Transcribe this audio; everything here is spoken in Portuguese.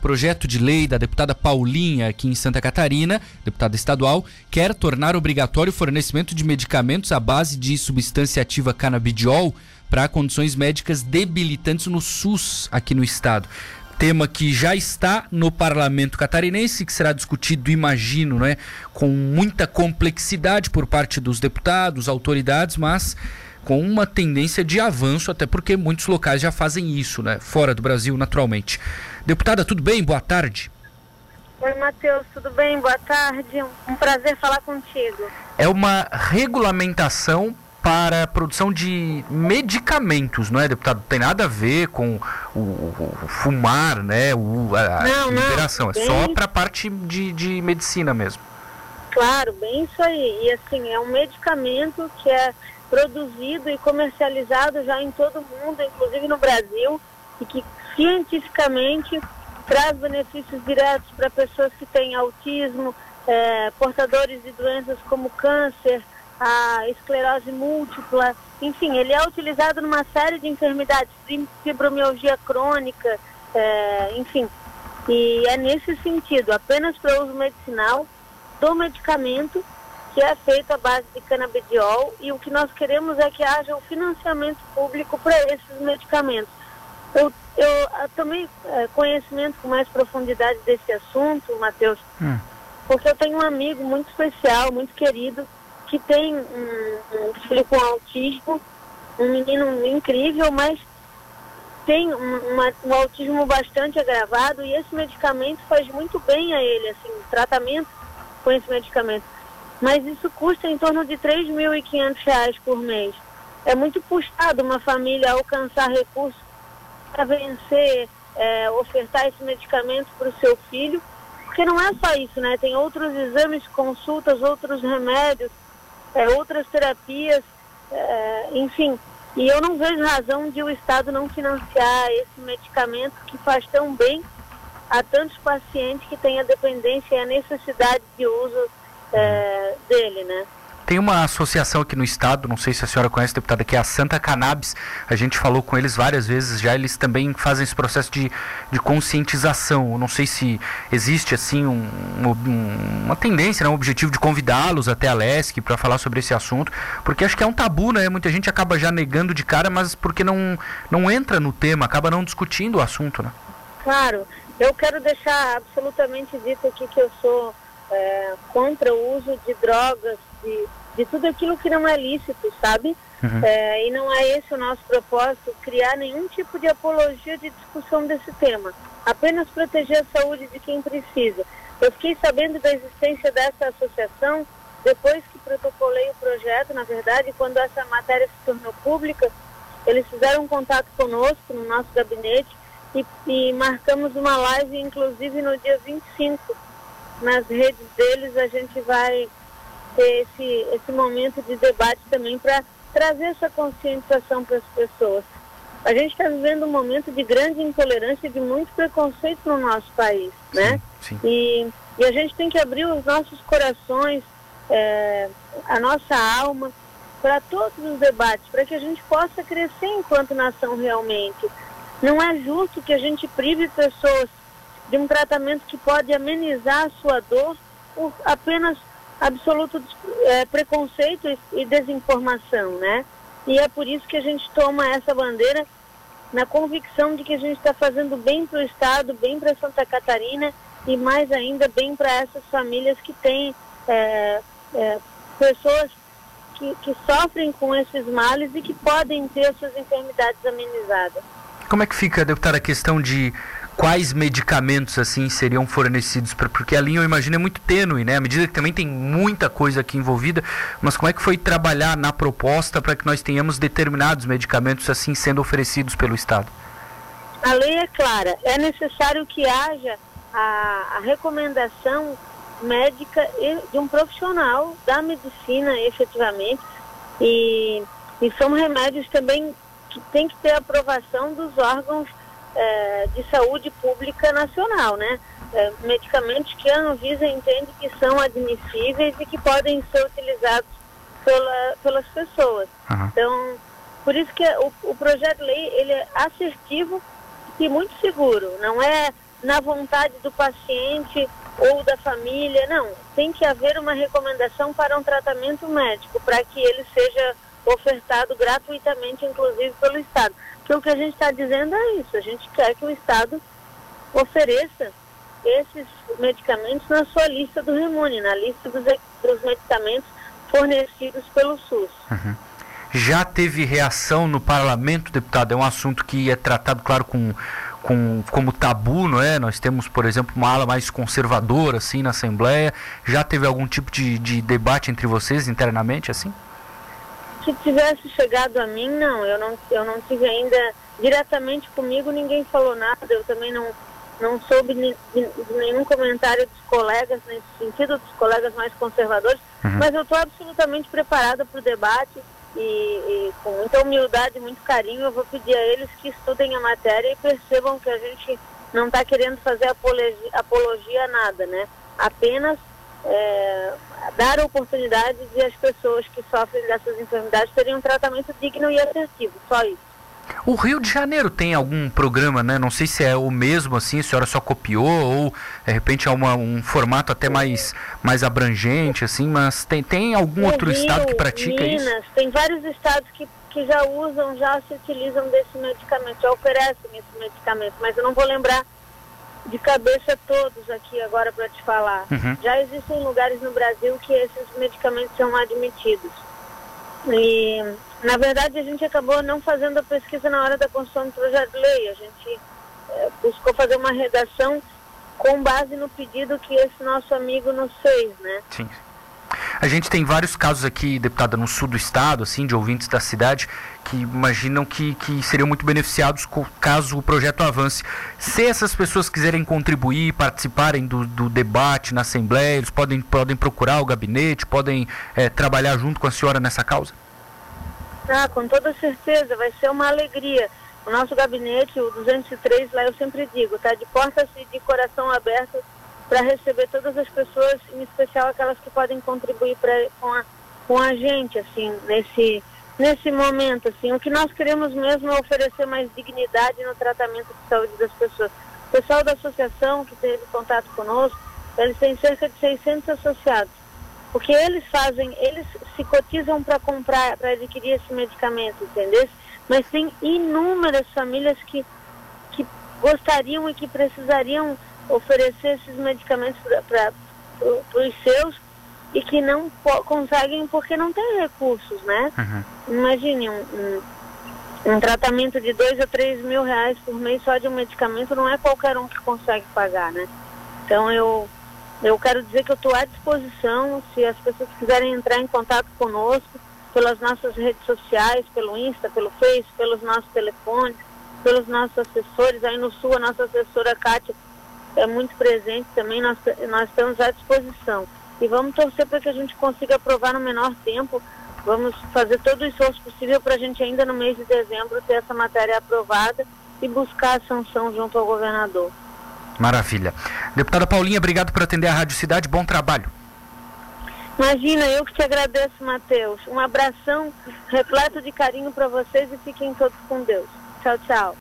Projeto de lei da deputada Paulinha, aqui em Santa Catarina, deputada estadual, quer tornar obrigatório o fornecimento de medicamentos à base de substância ativa canabidiol para condições médicas debilitantes no SUS aqui no estado. Tema que já está no parlamento catarinense, que será discutido, imagino, né, com muita complexidade por parte dos deputados, autoridades, mas com uma tendência de avanço, até porque muitos locais já fazem isso, né? Fora do Brasil, naturalmente. Deputada, tudo bem? Boa tarde. Oi, Matheus, tudo bem? Boa tarde. Um prazer falar contigo. É uma regulamentação para a produção de medicamentos, não é, deputado? Não tem nada a ver com o, o, o fumar, né? O, a não, liberação. Não, é só para a parte de, de medicina mesmo. Claro, bem isso aí. E assim, é um medicamento que é produzido e comercializado já em todo o mundo, inclusive no Brasil, e que cientificamente traz benefícios diretos para pessoas que têm autismo, é, portadores de doenças como câncer, a esclerose múltipla, enfim, ele é utilizado numa série de enfermidades, fibromialgia crônica, é, enfim. E é nesse sentido, apenas para uso medicinal do medicamento que é feito à base de canabidiol e o que nós queremos é que haja um financiamento público para esses medicamentos. Eu, eu, tomei é, conhecimento com mais profundidade desse assunto, Matheus, hum. porque eu tenho um amigo muito especial, muito querido, que tem um, um filho com autismo, um menino incrível, mas tem um, uma, um autismo bastante agravado e esse medicamento faz muito bem a ele, assim, o tratamento com esse medicamento mas isso custa em torno de R$ 3.500 por mês. É muito puxado uma família alcançar recursos para vencer, é, ofertar esse medicamento para o seu filho, porque não é só isso, né? Tem outros exames, consultas, outros remédios, é, outras terapias, é, enfim. E eu não vejo razão de o Estado não financiar esse medicamento que faz tão bem a tantos pacientes que têm a dependência e a necessidade de uso é, dele, né? Tem uma associação aqui no estado, não sei se a senhora conhece, deputada, que é a Santa Cannabis. A gente falou com eles várias vezes já, eles também fazem esse processo de, de conscientização. Não sei se existe assim um, um, uma tendência, né, um objetivo de convidá-los até a LESC para falar sobre esse assunto, porque acho que é um tabu, né? Muita gente acaba já negando de cara, mas porque não, não entra no tema, acaba não discutindo o assunto, né? Claro, eu quero deixar absolutamente dito aqui que eu sou é, contra o uso de drogas, de, de tudo aquilo que não é lícito, sabe? Uhum. É, e não é esse o nosso propósito, criar nenhum tipo de apologia de discussão desse tema. Apenas proteger a saúde de quem precisa. Eu fiquei sabendo da existência dessa associação depois que protocolei o projeto, na verdade, quando essa matéria se tornou pública, eles fizeram um contato conosco no nosso gabinete e, e marcamos uma live, inclusive no dia 25 nas redes deles a gente vai ter esse, esse momento de debate também para trazer essa conscientização para as pessoas. A gente está vivendo um momento de grande intolerância e de muito preconceito no nosso país, né? Sim. E, e a gente tem que abrir os nossos corações, é, a nossa alma para todos os debates, para que a gente possa crescer enquanto nação realmente. Não é justo que a gente prive pessoas de um tratamento que pode amenizar a sua dor por apenas absoluto é, preconceito e, desinformação, né? E é por isso que a gente toma essa bandeira na convicção de que a gente está fazendo bem para o Estado, bem para Santa Catarina e mais ainda bem para essas famílias que têm é, é, pessoas que, que sofrem com esses males e que podem ter suas enfermidades amenizadas. Como é que fica, deputada, a questão de quais medicamentos assim seriam fornecidos pra, porque a linha eu imagino é muito tênue né? À medida que também tem muita coisa aqui envolvida mas como é que foi trabalhar na proposta para que nós tenhamos determinados medicamentos assim sendo oferecidos pelo estado? A lei é clara. É necessário que haja a, a recomendação médica de um profissional da medicina efetivamente. E, e são remédios também que tem que ter aprovação dos órgãos é, de saúde pública nacional, né? É, medicamentos que a Anvisa entende que são admissíveis e que podem ser utilizados pela, pelas pessoas. Uhum. Então, por isso que o, o projeto de lei ele é assertivo e muito seguro. Não é na vontade do paciente ou da família. Não, tem que haver uma recomendação para um tratamento médico, para que ele seja ofertado gratuitamente, inclusive pelo Estado. Porque o que a gente está dizendo é isso, a gente quer que o Estado ofereça esses medicamentos na sua lista do Remune, na lista dos, dos medicamentos fornecidos pelo SUS. Uhum. Já teve reação no parlamento, deputado? É um assunto que é tratado, claro, com, com, como tabu, não é? Nós temos, por exemplo, uma ala mais conservadora, assim, na Assembleia. Já teve algum tipo de, de debate entre vocês internamente, assim? Se tivesse chegado a mim, não. Eu não, eu não tive ainda diretamente comigo, ninguém falou nada. Eu também não, não soube de, nenhum comentário dos colegas nesse sentido, dos colegas mais conservadores. Uhum. Mas eu estou absolutamente preparada para o debate e, e, com muita humildade e muito carinho eu vou pedir a eles que estudem a matéria e percebam que a gente não está querendo fazer apologia, apologia a nada, né? Apenas é, dar a oportunidade de as pessoas que sofrem dessas enfermidades terem um tratamento digno e assertivo, só isso. O Rio de Janeiro tem algum programa, né? Não sei se é o mesmo assim, a senhora só copiou ou de repente é uma, um formato até mais, mais abrangente, assim, mas tem, tem algum no outro Rio, estado que pratica Minas, isso? Tem vários estados que, que já usam, já se utilizam desse medicamento, já oferecem esse medicamento, mas eu não vou lembrar de cabeça todos aqui agora para te falar. Uhum. Já existem lugares no Brasil que esses medicamentos são admitidos. E, na verdade, a gente acabou não fazendo a pesquisa na hora da construção do projeto de lei. A gente é, buscou fazer uma redação com base no pedido que esse nosso amigo nos fez, né? Sim. A gente tem vários casos aqui, deputada, no sul do estado, assim, de ouvintes da cidade, que imaginam que, que seriam muito beneficiados caso o projeto avance. Se essas pessoas quiserem contribuir, participarem do, do debate na Assembleia, eles podem, podem procurar o gabinete, podem é, trabalhar junto com a senhora nessa causa? Ah, com toda certeza, vai ser uma alegria. O nosso gabinete, o 203, lá eu sempre digo, está de portas e de coração aberto para receber todas as pessoas, em especial aquelas que podem contribuir pra, com, a, com a gente, assim, nesse, nesse momento, assim. O que nós queremos mesmo é oferecer mais dignidade no tratamento de saúde das pessoas. O pessoal da associação que teve contato conosco, eles têm cerca de 600 associados. Porque eles fazem, eles se cotizam para comprar, para adquirir esse medicamento, entendeu? Mas tem inúmeras famílias que, que gostariam e que precisariam oferecer esses medicamentos para os seus e que não conseguem porque não tem recursos, né? Uhum. Imagine um, um, um, tratamento de dois a três mil reais por mês só de um medicamento não é qualquer um que consegue pagar, né? Então eu eu quero dizer que eu estou à disposição se as pessoas quiserem entrar em contato conosco pelas nossas redes sociais, pelo Insta, pelo Face, pelos nossos telefones, pelos nossos assessores. Aí no Sul a nossa assessora Kátia é muito presente também, nós, nós estamos à disposição. E vamos torcer para que a gente consiga aprovar no menor tempo. Vamos fazer todo o esforço possível para a gente ainda no mês de dezembro ter essa matéria aprovada e buscar a sanção junto ao governador. Maravilha. Deputada Paulinha, obrigado por atender a Rádio Cidade. Bom trabalho. Imagina, eu que te agradeço, Matheus. Um abração repleto de carinho para vocês e fiquem todos com Deus. Tchau, tchau.